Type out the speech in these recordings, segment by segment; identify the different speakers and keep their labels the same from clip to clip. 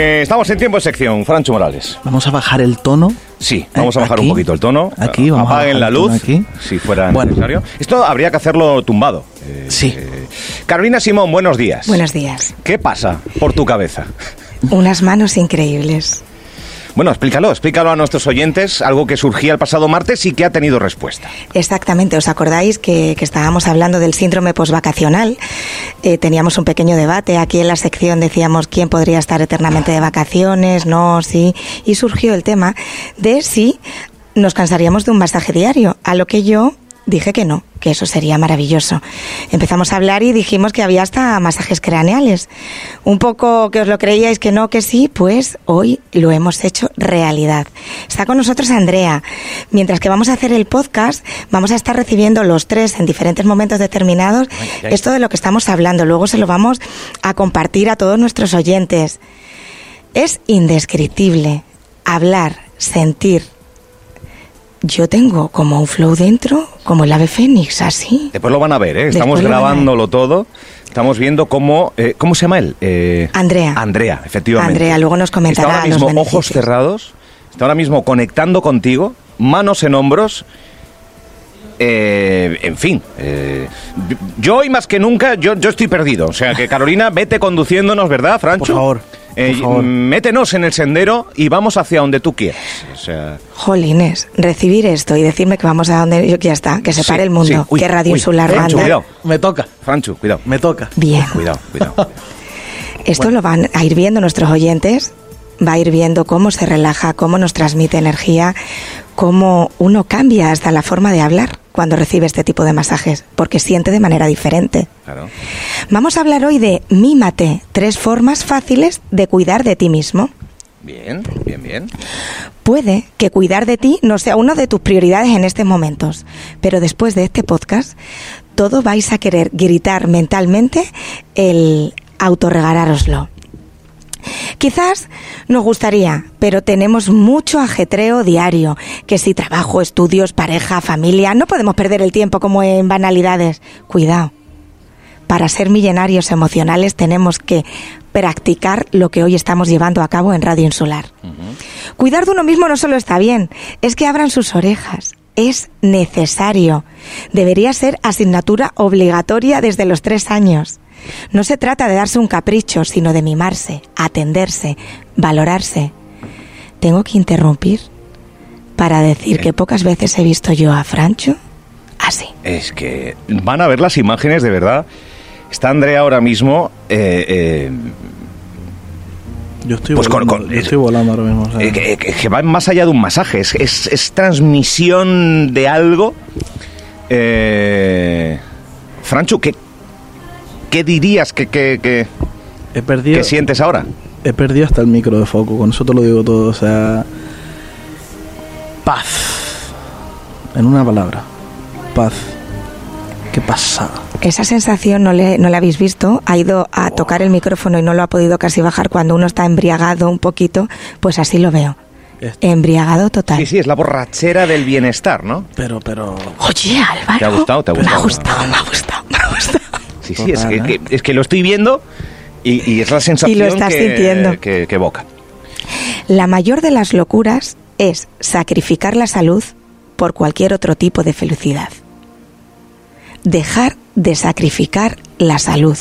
Speaker 1: Eh, estamos en tiempo de sección, Francho Morales.
Speaker 2: Vamos a bajar el tono.
Speaker 1: Sí, vamos a bajar
Speaker 2: aquí,
Speaker 1: un poquito el tono.
Speaker 2: aquí, vamos a
Speaker 1: Apaguen
Speaker 2: bajar
Speaker 1: la luz,
Speaker 2: aquí.
Speaker 1: si fuera
Speaker 2: Bueno.
Speaker 1: necesario. Esto habría que hacerlo tumbado. Eh,
Speaker 2: Sí.
Speaker 1: eh, Carolina Simón, buenos días.
Speaker 3: Buenos días.
Speaker 1: ¿Qué pasa por tu cabeza?
Speaker 3: Unas manos increíbles.
Speaker 1: Bueno, explícalo, explícalo a nuestros oyentes, algo que surgía el pasado martes y que ha tenido respuesta.
Speaker 3: Exactamente, ¿os acordáis que, estábamos hablando del síndrome posvacacional? Eh, teníamos un pequeño debate, aquí en la sección decíamos quién podría estar eternamente de vacaciones, no, sí, y surgió el tema de si nos cansaríamos de un masaje diario, a lo que yo dije que no, que eso sería maravilloso. Empezamos a hablar y dijimos que había hasta masajes craneales. Un poco que os lo creíais que no, que sí, pues hoy lo hemos hecho realidad. Está con nosotros Andrea. Mientras que vamos a hacer el podcast, vamos a estar recibiendo los tres en diferentes momentos determinados esto de lo que estamos hablando. Luego se lo vamos a compartir a todos nuestros oyentes. Es indescriptible hablar, sentir. Yo tengo como un flow dentro, como el ave fénix, así.
Speaker 1: Después lo van a ver, ¿eh? Estamos
Speaker 3: Después
Speaker 1: grabándolo todo. Estamos viendo cómo... eh, ¿Cómo se llama él? Eh,
Speaker 3: Andrea.
Speaker 1: Andrea, efectivamente.
Speaker 3: Andrea, luego nos comentará
Speaker 1: Está ahora
Speaker 3: los
Speaker 1: mismo ojos
Speaker 3: beneficios.
Speaker 1: cerrados, está ahora mismo conectando contigo, manos en hombros... eh, en fin, eh, yo hoy más que nunca, yo, yo estoy perdido. O sea, que Carolina, vete conduciéndonos, ¿verdad, Francho?
Speaker 2: Por favor,
Speaker 1: Eh,
Speaker 2: por favor.
Speaker 1: Métenos en el sendero y vamos hacia donde tú quieras. O sea,
Speaker 3: Jolines, recibir esto y decirme que vamos a donde yo ya está, que se
Speaker 1: Sí,
Speaker 3: pare el mundo,
Speaker 1: sí. Uy,
Speaker 3: que Radio
Speaker 1: uy,
Speaker 3: Insular
Speaker 1: Francho,
Speaker 3: manda.
Speaker 1: cuidado.
Speaker 2: Me toca,
Speaker 1: Francho, cuidado.
Speaker 2: me toca.
Speaker 3: Bien.
Speaker 1: Cuidado, cuidado.
Speaker 3: Esto lo van a ir viendo nuestros oyentes, va a ir viendo cómo se relaja, cómo nos transmite energía, cómo uno cambia hasta la forma de hablar cuando recibe este tipo de masajes, porque siente de manera diferente.
Speaker 1: Claro.
Speaker 3: Vamos a hablar hoy de Mímate, tres formas fáciles de cuidar de ti mismo.
Speaker 1: Bien, bien, bien.
Speaker 3: Puede que cuidar de ti no sea una de tus prioridades en estos momentos, pero después de este podcast, todo vais a querer gritar mentalmente el autorregalároslo. Quizás nos gustaría, pero tenemos mucho ajetreo diario, que si trabajo, estudios, pareja, familia, no podemos perder el tiempo como en banalidades. Cuidado. Para ser millonarios emocionales tenemos que practicar lo que hoy estamos llevando a cabo en Radio Insular. Cuidar de uno mismo no solo está bien, es que abran sus orejas. Es necesario. Debería ser asignatura obligatoria desde los tres años. No se trata de darse un capricho, sino de mimarse, atenderse, valorarse. Tengo que interrumpir para decir que pocas veces he visto yo a Francho así.
Speaker 1: Es que van a ver las imágenes de verdad. Está Andrea ahora mismo. eh, eh,
Speaker 2: Yo estoy
Speaker 1: Pues
Speaker 2: volando,
Speaker 1: con-
Speaker 2: yo estoy volando ahora mismo. o sea.
Speaker 1: eh, que, que- que va más allá de un masaje. Es, es- es transmisión de algo. Eh, Franchu, ¿qué, qué dirías que, que, que-
Speaker 2: he perdido,
Speaker 1: que sientes ahora?
Speaker 2: he perdido hasta el micro de foco, con eso te lo digo todo, o sea, paz. En una palabra, paz. Qué pasada.
Speaker 3: Esa sensación no le, no la habéis visto. Ha ido a tocar el micrófono y no lo ha podido casi bajar cuando uno está embriagado un poquito. Pues así lo veo. Embriagado total.
Speaker 1: Sí, sí, es la borrachera del bienestar, ¿no?
Speaker 2: Pero, pero,
Speaker 3: Oye, Álvaro.
Speaker 1: ¿Te ha gustado? ¿Te ha gustado,
Speaker 3: me ha gustado, me ha gustado.
Speaker 1: Sí, sí, es
Speaker 2: Total,
Speaker 1: que,
Speaker 2: ¿eh?
Speaker 1: que- es que lo estoy viendo y, y es la sensación
Speaker 3: estás
Speaker 1: que,
Speaker 3: sintiendo.
Speaker 1: que- que evoca.
Speaker 3: La mayor de las locuras es sacrificar la salud por cualquier otro tipo de felicidad. Dejar de sacrificar la salud.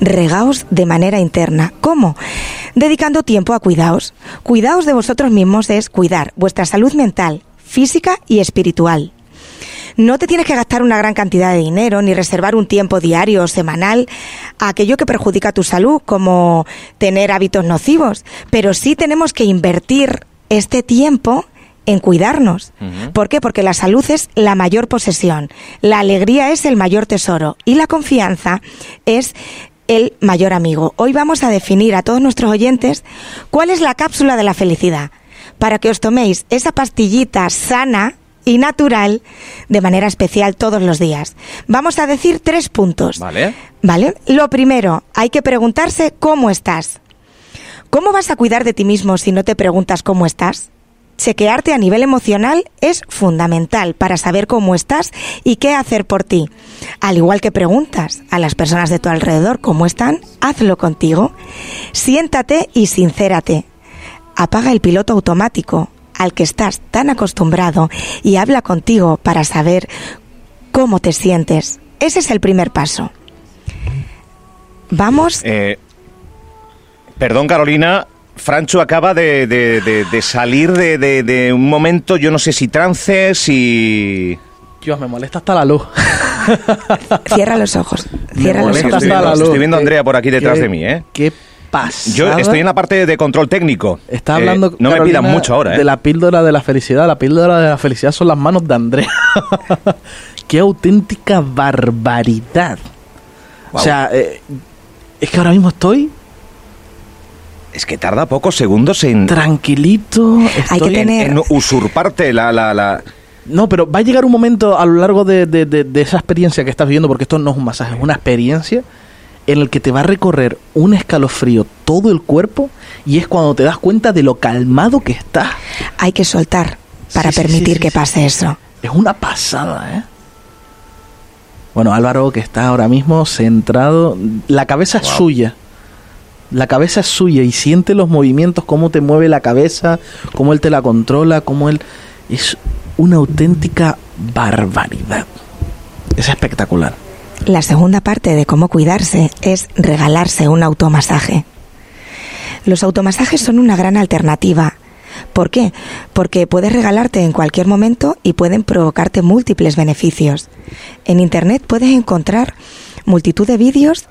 Speaker 3: Regaos de manera interna. ¿Cómo? Dedicando tiempo a cuidaos. Cuidaos de vosotros mismos es cuidar vuestra salud mental, física y espiritual. No te tienes que gastar una gran cantidad de dinero ni reservar un tiempo diario o semanal a aquello que perjudica tu salud, como tener hábitos nocivos, pero sí tenemos que invertir este tiempo en cuidarnos. ¿Por qué? Porque la salud es la mayor posesión, la alegría es el mayor tesoro y la confianza es el mayor amigo. Hoy vamos a definir a todos nuestros oyentes cuál es la cápsula de la felicidad para que os toméis esa pastillita sana y natural de manera especial todos los días. Vamos a decir tres puntos.
Speaker 1: Vale.
Speaker 3: ¿Vale? Lo primero, hay que preguntarse cómo estás. ¿Cómo vas a cuidar de ti mismo si no te preguntas cómo estás? chequearte a nivel emocional es fundamental para saber cómo estás y qué hacer por ti. Al igual que preguntas a las personas de tu alrededor cómo están, hazlo contigo. Siéntate y sincérate. Apaga el piloto automático al que estás tan acostumbrado y habla contigo para saber cómo te sientes. Ese es el primer paso. Vamos.
Speaker 1: Eh, perdón, Carolina, Francho acaba de, de, de, de salir de, un momento, yo no sé si trance, si...
Speaker 2: Dios, me molesta hasta la luz.
Speaker 3: Cierra los ojos. Cierra los ojos.
Speaker 1: Estoy viendo, estoy viendo a Andrea por aquí detrás de mí, ¿eh?
Speaker 2: ¿Qué
Speaker 1: Yo estoy en la parte de control técnico.
Speaker 2: Está hablando.
Speaker 1: Eh, no me pidan mucho ahora, ¿eh?
Speaker 2: De la píldora de la felicidad. La píldora de la felicidad son las manos de Andrea. Qué auténtica barbaridad. O sea, eh, es que ahora mismo estoy
Speaker 1: es que tarda pocos segundos en...
Speaker 2: Tranquilito.
Speaker 3: Hay que tener...
Speaker 1: En, usurparte la, la, la...
Speaker 2: No, pero va a llegar un momento a lo largo de, de, esa experiencia que estás viviendo, porque esto no es un masaje, es una experiencia en el que te va a recorrer un escalofrío todo el cuerpo y es cuando te das cuenta de lo calmado que estás.
Speaker 3: Hay que soltar para permitir que pase eso.
Speaker 2: Es una pasada, ¿eh? Bueno, Álvaro, que está ahora mismo centrado, la cabeza es suya la cabeza es suya y siente los movimientos, cómo te mueve la cabeza, cómo él te la controla, cómo él... Es una auténtica barbaridad. Es espectacular.
Speaker 3: La segunda parte de cómo cuidarse es regalarse un automasaje. Los automasajes son una gran alternativa. ¿Por qué? Porque puedes regalarte en cualquier momento y pueden provocarte múltiples beneficios. En Internet puedes encontrar multitud de vídeos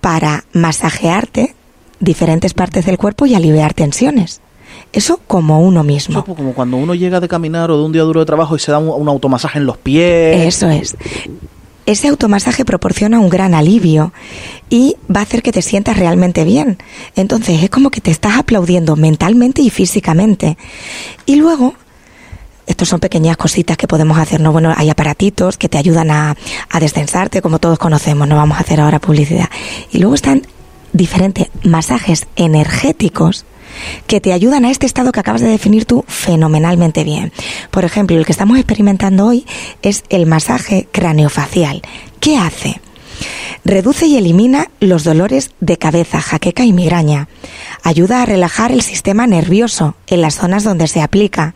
Speaker 3: para masajearte diferentes partes del cuerpo y aliviar tensiones. Eso como uno mismo.
Speaker 2: Eso como cuando uno llega de caminar o de un día duro de trabajo y se da un, automasaje en los pies.
Speaker 3: Eso es. Ese automasaje proporciona un gran alivio y va a hacer que te sientas realmente bien. Entonces es como que te estás aplaudiendo mentalmente y físicamente. Y luego, estos son pequeñas cositas que podemos hacer, ¿no? Bueno, hay aparatitos que te ayudan a, a descensarte, como todos conocemos, no vamos a hacer ahora publicidad. Y luego están diferentes masajes energéticos que te ayudan a este estado que acabas de definir tú fenomenalmente bien. Por ejemplo, el que estamos experimentando hoy es el masaje craneofacial. ¿Qué hace? Reduce y elimina los dolores de cabeza, jaqueca y migraña. Ayuda a relajar el sistema nervioso en las zonas donde se aplica.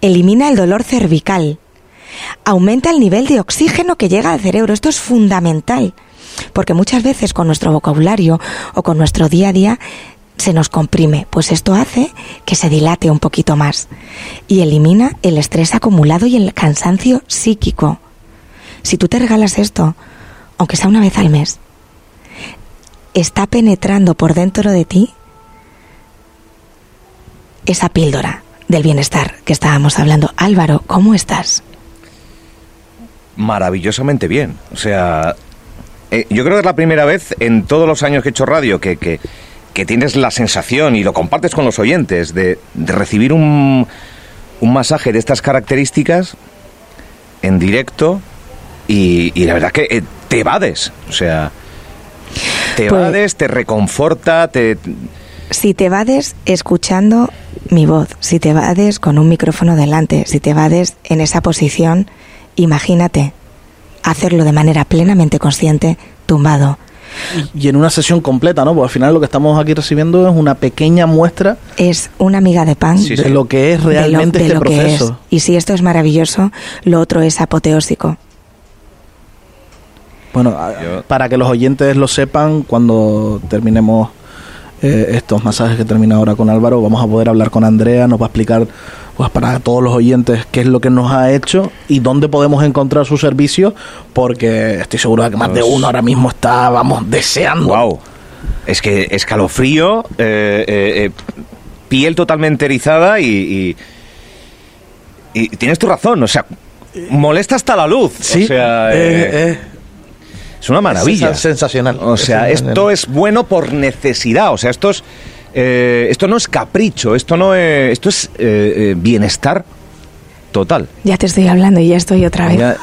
Speaker 3: Elimina el dolor cervical. Aumenta el nivel de oxígeno que llega al cerebro. Esto es fundamental porque muchas veces con nuestro vocabulario o con nuestro día a día se nos comprime, pues esto hace que se dilate un poquito más y elimina el estrés acumulado y el cansancio psíquico. Si tú te regalas esto, aunque sea una vez al mes, está penetrando por dentro de ti esa píldora del bienestar que estábamos hablando. Álvaro, ¿cómo estás?
Speaker 1: Maravillosamente bien. O sea, eh, yo creo que es la primera vez en todos los años que he hecho radio que, que, tienes la sensación y lo compartes con los oyentes de, recibir un, un, masaje de estas características en directo y, la verdad que eh, te evades, o sea, te pues evades, te reconforta, te...
Speaker 3: Si te evades escuchando mi voz, si te evades con un micrófono delante, si te evades en esa posición, imagínate hacerlo de manera plenamente consciente, tumbado.
Speaker 2: Y en una sesión completa, ¿no? Porque al final lo que estamos aquí recibiendo es una pequeña muestra.
Speaker 3: Es una miga de pan.
Speaker 2: de lo que es realmente este proceso.
Speaker 3: Y si esto es maravilloso, lo otro es apoteósico.
Speaker 2: Bueno, para que los oyentes lo sepan, cuando terminemos eh, estos masajes que termina ahora con Álvaro, vamos a poder hablar con Andrea, nos va a explicar pues para todos los oyentes qué es lo que nos ha hecho y dónde podemos encontrar su servicio, porque estoy seguro de que más de uno ahora mismo está, vamos, deseando.
Speaker 1: Wow. Es que escalofrío, eh, eh, eh, piel totalmente erizada y, y, y tienes tu razón, o sea, molesta hasta la luz.
Speaker 2: Sí,
Speaker 1: o sea,
Speaker 2: eh,
Speaker 1: eh,
Speaker 2: eh,
Speaker 1: es una maravilla.
Speaker 2: es sensacional.
Speaker 1: O sea,
Speaker 2: Es
Speaker 1: esto es bueno por necesidad. O sea, esto es eh, esto no es capricho, esto no es, esto es eh, eh, bienestar total.
Speaker 3: Ya te estoy hablando y ya estoy otra vez.
Speaker 1: Ya-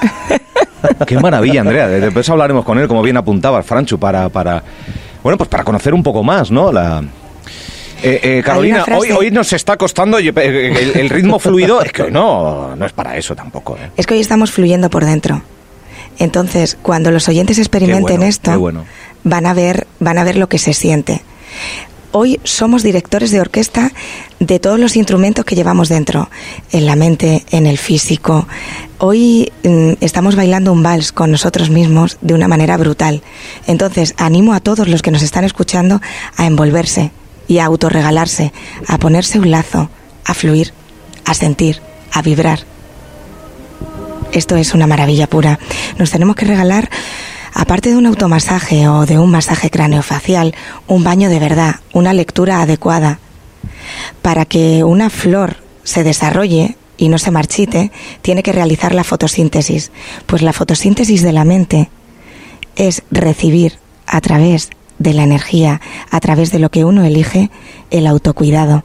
Speaker 1: Qué maravilla, Andrea. Después hablaremos con él, como bien apuntaba Franchu, para, para bueno, pues para conocer un poco más, ¿no? La Eh, eh, Carolina, hoy, hoy nos está costando el, el ritmo fluido. Es que no, no es para eso tampoco. ¿eh?
Speaker 3: Es que hoy estamos fluyendo por dentro. Entonces, cuando los oyentes experimenten
Speaker 1: bueno,
Speaker 3: esto,
Speaker 1: bueno.
Speaker 3: van a ver, van a ver lo que se siente. Hoy somos directores de orquesta de todos los instrumentos que llevamos dentro, en la mente, en el físico. Hoy mm, estamos bailando un vals con nosotros mismos de una manera brutal. Entonces, animo a todos los que nos están escuchando a envolverse y a autorregalarse, a ponerse un lazo, a fluir, a sentir, a vibrar. Esto es una maravilla pura. Nos tenemos que regalar, aparte de un automasaje o de un masaje craneofacial, un baño de verdad, una lectura adecuada. Para que una flor se desarrolle y no se marchite, tiene que realizar la fotosíntesis. Pues la fotosíntesis de la mente es recibir a través de la energía, a través de lo que uno elige, el autocuidado.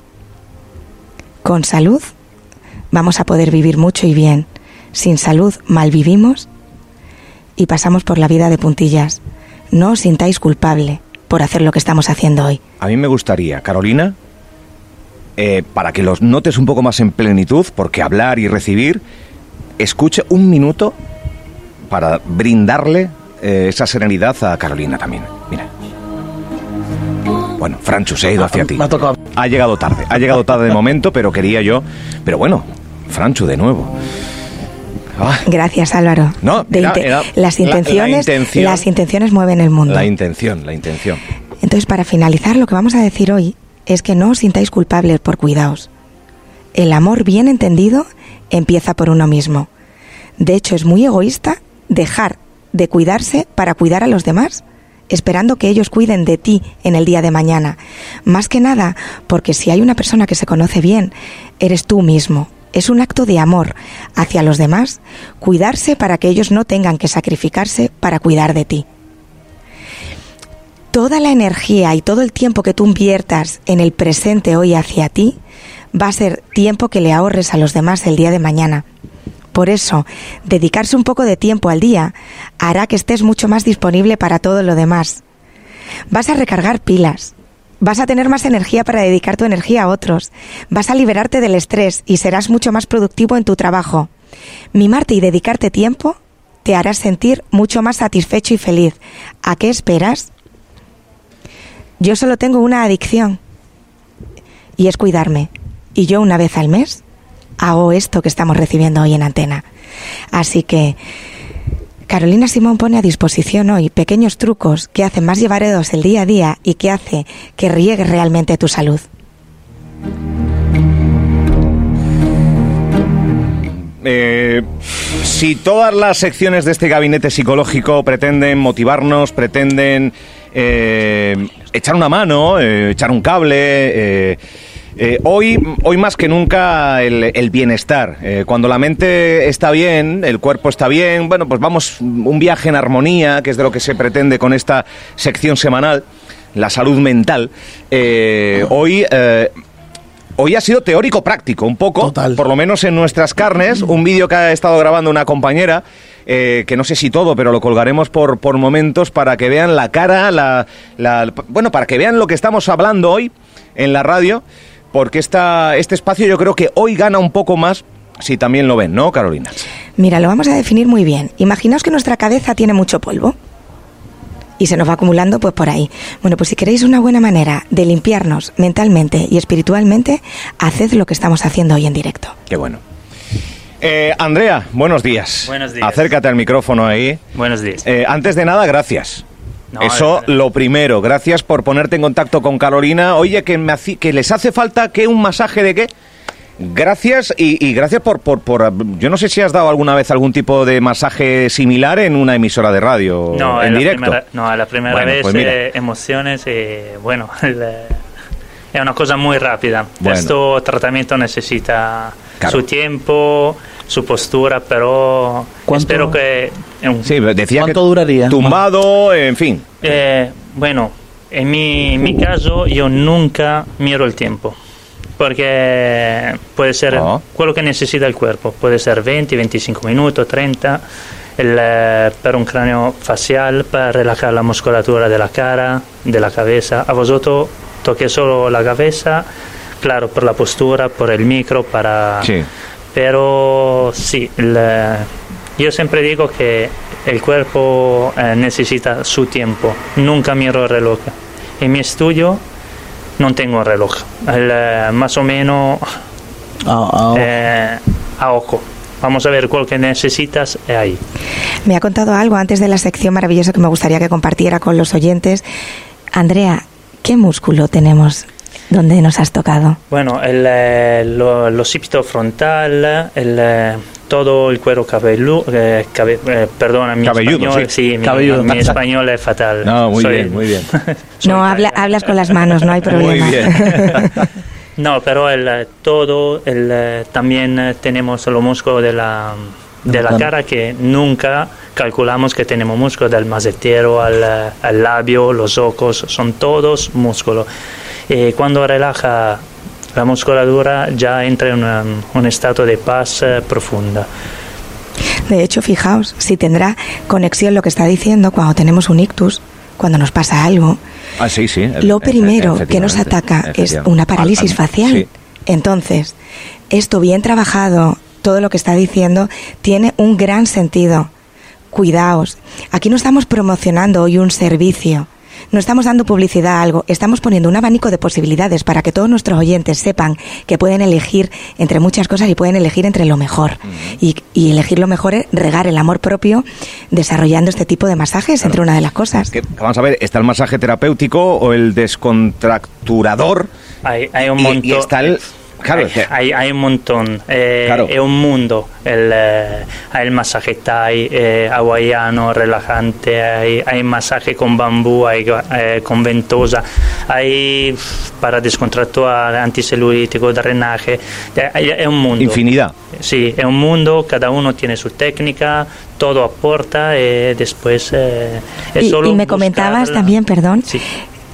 Speaker 3: Con salud vamos a poder vivir mucho y bien. Sin salud mal vivimos y pasamos por la vida de puntillas. No os sintáis culpable por hacer lo que estamos haciendo hoy.
Speaker 1: A mí me gustaría, Carolina, eh, para que los notes un poco más en plenitud, porque hablar y recibir, escuche un minuto para brindarle eh, esa serenidad a Carolina también. Mira. Bueno, Franchu se ha ido hacia ti.
Speaker 2: Me ha tocado.
Speaker 1: Ha llegado tarde, ha llegado tarde de momento, pero quería yo. Pero bueno, Franchu de nuevo. Ah,
Speaker 3: Gracias, Álvaro.
Speaker 1: No,
Speaker 3: De
Speaker 1: era-
Speaker 3: inte-
Speaker 1: era
Speaker 3: las
Speaker 1: la- la
Speaker 3: intenciones,
Speaker 1: intención-
Speaker 3: las intenciones mueven el mundo.
Speaker 1: la intención, la intención.
Speaker 3: Entonces, para finalizar, lo que vamos a decir hoy es que no os sintáis culpables por cuidaos. El amor bien entendido empieza por uno mismo. De hecho, es muy egoísta dejar de cuidarse para cuidar a los demás, esperando que ellos cuiden de ti en el día de mañana. Más que nada, porque si hay una persona que se conoce bien, eres tú mismo. Es un acto de amor hacia los demás, cuidarse para que ellos no tengan que sacrificarse para cuidar de ti toda la energía y todo el tiempo que tú inviertas en el presente hoy hacia ti va a ser tiempo que le ahorres a los demás el día de mañana. Por eso, dedicarse un poco de tiempo al día hará que estés mucho más disponible para todo lo demás. Vas a recargar pilas, vas a tener más energía para dedicar tu energía a otros, vas a liberarte del estrés y serás mucho más productivo en tu trabajo. Mimarte y dedicarte tiempo te hará sentir mucho más satisfecho y feliz. ¿A qué esperas? Yo solo tengo una adicción y es cuidarme. Y yo una vez al mes hago esto que estamos recibiendo hoy en antena. Así que Carolina Simón pone a disposición hoy pequeños trucos que hacen más llevareros el día a día y que hace que riegue realmente tu salud.
Speaker 1: Eh, si todas las secciones de este gabinete psicológico pretenden motivarnos, pretenden eh, echar una mano, eh, echar un cable, eh, hoy, hoy más que nunca el, el bienestar. Eh, cuando la mente está bien, el cuerpo está bien, bueno, pues vamos un viaje en armonía, que es de lo que se pretende con esta sección semanal, la salud mental. Eh, hoy... Hoy ha sido teórico práctico, un poco,
Speaker 2: Total.
Speaker 1: por lo menos en nuestras carnes. Un vídeo que ha estado grabando una compañera, eh, que no sé si todo, pero lo colgaremos por, por momentos para que vean la cara, la, la- bueno, para que vean lo que estamos hablando hoy en la radio, porque esta, este espacio yo creo que hoy gana un poco más si también lo ven, ¿no, Carolina?
Speaker 3: Mira, lo vamos a definir muy bien. Imaginaos que nuestra cabeza tiene mucho polvo y se nos va acumulando pues por ahí. Bueno, pues si queréis una buena manera de limpiarnos mentalmente y espiritualmente, haced lo que estamos haciendo hoy en directo.
Speaker 1: Qué bueno. Eh, Andrea, buenos días.
Speaker 4: Buenos días.
Speaker 1: Acércate al micrófono ahí.
Speaker 4: Buenos días.
Speaker 1: Eh, antes de nada, gracias.
Speaker 4: No,
Speaker 1: Eso
Speaker 4: de verdad.
Speaker 1: lo primero. Gracias por ponerte en contacto con Carolina. Oye, que, me haci- que les hace falta que un masaje de qué? Gracias y, y gracias por, por, por... Yo no sé si has dado alguna vez algún tipo de masaje similar en una emisora de radio
Speaker 4: No,
Speaker 1: en
Speaker 4: la
Speaker 1: directo.
Speaker 4: primera- no, la primera
Speaker 1: Bueno,
Speaker 4: vez,
Speaker 1: pues
Speaker 4: eh, emociones y bueno, el- è una cosa muy rápida.
Speaker 1: Bueno.
Speaker 4: Questo tratamiento necesita
Speaker 1: Claro.
Speaker 4: su tiempo, su postura, pero
Speaker 2: ¿Cuánto-
Speaker 4: espero que... un-
Speaker 1: Sí, decía
Speaker 2: ¿Cuánto
Speaker 1: que
Speaker 2: duraría?
Speaker 1: tumbado, en fin.
Speaker 4: Eh, bueno, en mi, en mi caso yo nunca miro el tiempo. Porque puede ser
Speaker 1: Ah.
Speaker 4: quello che necessita il cuerpo, puede ser 20, 25 minutos, 30, el, eh, per un cranio facial, para relajar la musculatura de la cara, de la cabeza. A vosotros toqué solo la cabeza, claro, por la postura, por el micro, para...
Speaker 1: Sí.
Speaker 4: Pero sí, el, eh, yo siempre digo que el cuerpo eh, necesita su tiempo. Nunca miro el reloj. En mi estudio no tengo reloj. El, eh, más o menos eh, a ojo. Vamos a ver cuál que necesitas es ahí.
Speaker 3: Me ha contado algo antes de la sección maravillosa que me gustaría que compartiera con los oyentes. Andrea, ¿qué músculo tenemos donde nos has tocado?
Speaker 4: Bueno, el, eh, lo, el occipito frontal, el, eh, todo el cuero cabelludo, eh, cabe- eh, perdona, mi
Speaker 1: Cabelludo,
Speaker 4: español,
Speaker 1: sí.
Speaker 4: mi,
Speaker 2: Cabelludo.
Speaker 4: mi español es fatal.
Speaker 1: No, muy
Speaker 4: Soy-
Speaker 1: bien, muy bien.
Speaker 3: No, habla, hablas con las manos, no hay problema.
Speaker 1: Muy bien.
Speaker 4: No, pero el, eh, todo, el, también tenemos los músculos de la, de la cara que nunca calculamos que tenemos músculos del masetero al, eh, al labio, los ojos, son todos músculos. Y cuando relaja la musculatura ya entra en un, un estado de paz eh, profunda.
Speaker 3: De hecho, fijaos, si tendrá conexión lo que está diciendo cuando tenemos un ictus, cuando nos pasa algo,
Speaker 1: Ah, sí, sí.
Speaker 3: lo
Speaker 1: E-
Speaker 3: primero
Speaker 1: e-
Speaker 3: que nos ataca es una parálisis
Speaker 1: Ah, ah,
Speaker 3: facial.
Speaker 1: sí.
Speaker 3: Entonces, esto bien trabajado, todo lo que está diciendo, tiene un gran sentido. Cuidaos. Aquí no estamos promocionando hoy un servicio. No estamos dando publicidad a algo, estamos poniendo un abanico de posibilidades para que todos nuestros oyentes sepan que pueden elegir entre muchas cosas y pueden elegir entre lo mejor. y, y elegir lo mejor es regar el amor propio desarrollando este tipo de masajes, entre una de las cosas.
Speaker 1: Que, vamos a ver, está el masaje terapéutico o el descontracturador
Speaker 4: Hay, hay un
Speaker 1: y,
Speaker 4: montón.
Speaker 1: y está el... Claro,
Speaker 4: hay, hay, hay un montón, eh,
Speaker 1: Claro.
Speaker 4: es un mundo. El, eh, hay el masaje Thai, eh, hawaiano, relajante, hay, hay masaje con bambú, hay eh, con ventosa, hay para descontracturar, anticelulítico, drenaje, eh, hay- es un mundo.
Speaker 1: infinidad.
Speaker 4: Sí, es un mundo, cada uno tiene su técnica, todo aporta y después eh, es
Speaker 3: Y,
Speaker 4: solo
Speaker 3: y me comentabas
Speaker 4: la-
Speaker 3: también, perdón,
Speaker 4: Sí.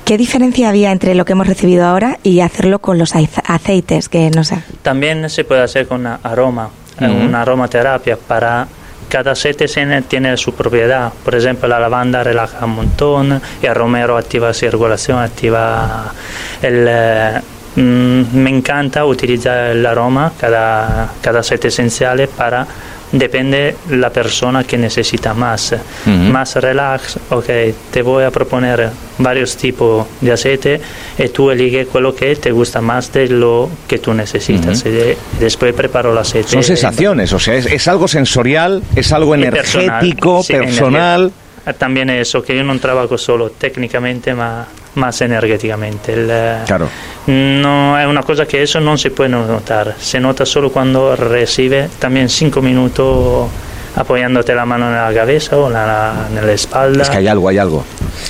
Speaker 3: ¿Qué diferencia había entre lo que hemos recibido ahora y hacerlo con los aceites que nos ha...
Speaker 4: También se puede hacer con aroma,
Speaker 1: Ujú.
Speaker 4: una aromaterapia para cada aceite tiene, tiene su propiedad. Por ejemplo, la lavanda relaja un montón, el romero activa la circulación, activa el... eh, mm, me encanta utilizar el aroma, cada, cada aceite esencial para... Depende la persona que necesita más.
Speaker 1: Ujú.
Speaker 4: Más relax, ok, te voy a proponer varios tipos de aceite y tú eliges quello que te gusta más de lo que tú necesitas. Y después preparo el aceite.
Speaker 1: Son sensaciones, o sea, es, es algo sensorial, es algo
Speaker 4: personal,
Speaker 1: energético,
Speaker 4: sí,
Speaker 1: personal.
Speaker 4: También eso, que yo no trabajo solo técnicamente, ma más energéticamente. El, eh,
Speaker 1: Claro.
Speaker 4: No, es una cosa que eso no se puede notar. Se nota solo cuando recibe también cinco minutos apoyándote la mano en la cabeza o en la, en la espalda.
Speaker 1: Es que hay algo, hay algo.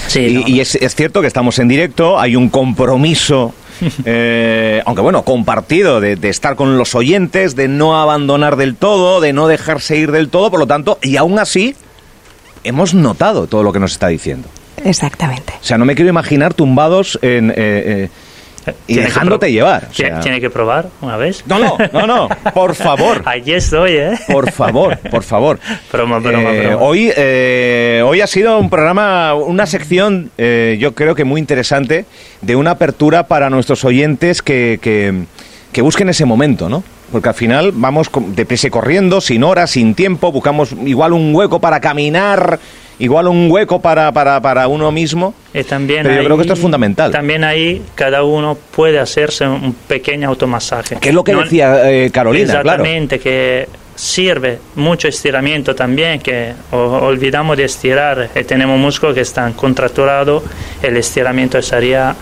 Speaker 4: Sí,
Speaker 1: y
Speaker 4: no,
Speaker 1: y es, es cierto que estamos en directo, hay un compromiso, eh, aunque bueno, compartido, de, de estar con los oyentes, de no abandonar del todo, de no dejarse ir del todo, por lo tanto, y aún así, hemos notado todo lo que nos está diciendo.
Speaker 3: Exactamente.
Speaker 1: O sea, no me quiero imaginar tumbados en... eh, eh, y dejándote llevar. o
Speaker 4: Tiene-
Speaker 1: sea.
Speaker 4: Tiene que probar una vez.
Speaker 1: No, no, no, no, por favor.
Speaker 4: Aquí estoy, ¿eh?
Speaker 1: Por favor, por favor.
Speaker 4: Broma, broma,
Speaker 1: Eh,
Speaker 4: broma.
Speaker 1: Hoy, eh, hoy ha sido un programa, una sección, eh, yo creo que muy interesante, de una apertura para nuestros oyentes que, que, que busquen ese momento, ¿no? Porque al final vamos deprisa y corriendo, sin horas, sin tiempo, buscamos igual un hueco para caminar, igual un hueco para, para, para uno mismo.
Speaker 4: Y también
Speaker 1: Pero yo
Speaker 4: ahí-
Speaker 1: creo que esto es fundamental.
Speaker 4: También ahí cada uno puede hacerse un pequeño automasaje.
Speaker 1: Que es lo que
Speaker 4: No-
Speaker 1: decía eh, Carolina, claro.
Speaker 4: Exactamente, que sirve mucho estiramiento también, que olvidamos de estirar y tenemos músculos que están contracturados, el estiramiento sería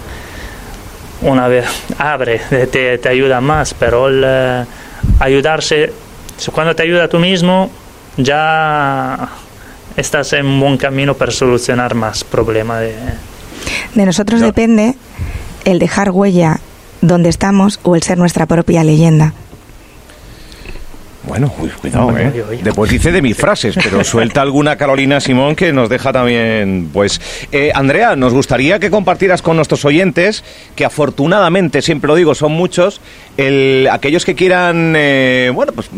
Speaker 4: una vez abre, te, te ayuda más, pero el, eh, ayudarse, cuando te ayuda tú mismo, ya estás en un buen camino para solucionar más problemas. De,
Speaker 3: De nosotros
Speaker 1: No.
Speaker 3: depende el dejar huella donde estamos o el ser nuestra propia leyenda.
Speaker 1: Bueno, uy, cuidado, ¿eh?
Speaker 4: oye, oye.
Speaker 1: Después dice de mis frases, pero suelta alguna Carolina Simón que nos deja también, pues... Eh, Andrea, nos gustaría que compartieras con nuestros oyentes, que afortunadamente, siempre lo digo, son muchos, el, aquellos que quieran, eh, bueno, pues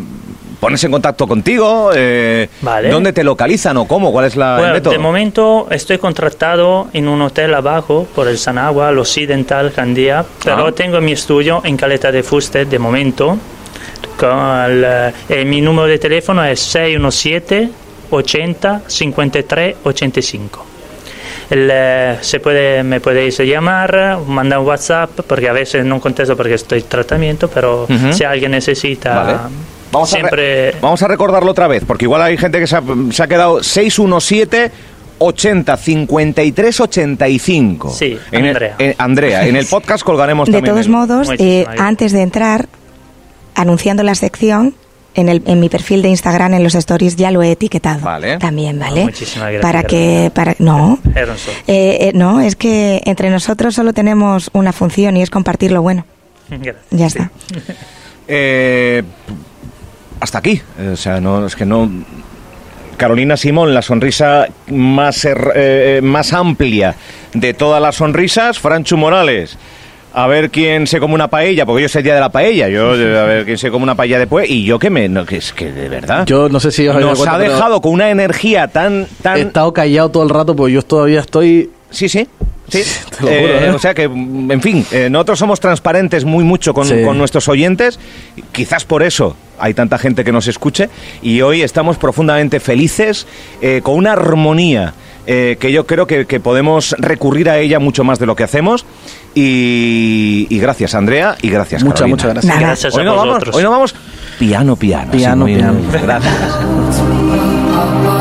Speaker 1: ponerse en contacto contigo, eh,
Speaker 4: Vale.
Speaker 1: ¿dónde te localizan o cómo? ¿Cuál es la, el
Speaker 4: Bueno,
Speaker 1: método?
Speaker 4: de momento estoy contratado en un hotel abajo por el Sanagua, el Occidental Candía, pero
Speaker 1: Ah.
Speaker 4: tengo mi estudio en Caleta de Fuste de momento. Con el, eh, mi número de teléfono es 617 80 53 85. El, eh, se puede, me podéis llamar, mandar un WhatsApp, porque a veces no contesto porque estoy en tratamiento, pero
Speaker 1: Ujú.
Speaker 4: si alguien necesita,
Speaker 1: Vale. Vamos a, re-
Speaker 4: siempre...
Speaker 1: vamos a recordarlo otra vez, porque igual hay gente que se ha, se ha quedado 617 80 53 85.
Speaker 4: Sí,
Speaker 1: En el-
Speaker 4: Andrea.
Speaker 1: en- Andrea, en el podcast colgaremos
Speaker 3: De
Speaker 1: también.
Speaker 3: todos
Speaker 1: el-
Speaker 3: modos, eh, antes de entrar, anunciando la sección, en, el, en mi perfil de Instagram, en los stories, ya lo he etiquetado.
Speaker 1: Vale.
Speaker 3: También, ¿vale?
Speaker 4: Ah, muchísimas gracias,
Speaker 3: Para que... Para, no. Eh, eh, no, es que entre nosotros solo tenemos una función y es compartir lo bueno.
Speaker 4: Gracias.
Speaker 3: Ya está.
Speaker 1: Eh, hasta aquí. O sea, no, es que no. Carolina Simón, la sonrisa más, er- eh, más amplia de todas las sonrisas. Franchu Morales. A ver quién se come una paella, porque yo sé el día de la paella. Yo, a ver quién se come una paella después. Y yo que me. No, que es que de verdad.
Speaker 2: Yo no sé si os habéis
Speaker 1: nos ha dejado con una energía tan. tan
Speaker 2: He estado callado todo el rato porque yo todavía estoy...
Speaker 1: Sí, sí. Sí,
Speaker 2: Te lo juro,
Speaker 1: Eh,
Speaker 2: ¿eh?
Speaker 1: o sea que, en fin, eh, nosotros somos transparentes muy mucho con,
Speaker 2: Sí.
Speaker 1: con nuestros oyentes, quizás por eso hay tanta gente que nos escuche y hoy estamos profundamente felices con una armonía eh, que yo creo que, que podemos recurrir a ella mucho más de lo que hacemos y, y gracias Andrea y gracias
Speaker 2: Muchas,
Speaker 1: Carolina.
Speaker 2: muchas gracias.
Speaker 3: Nada.
Speaker 4: Gracias
Speaker 1: Hoy
Speaker 4: a
Speaker 1: no, vamos, hoy no vamos piano, piano.
Speaker 2: Piano, piano.
Speaker 1: Gracias.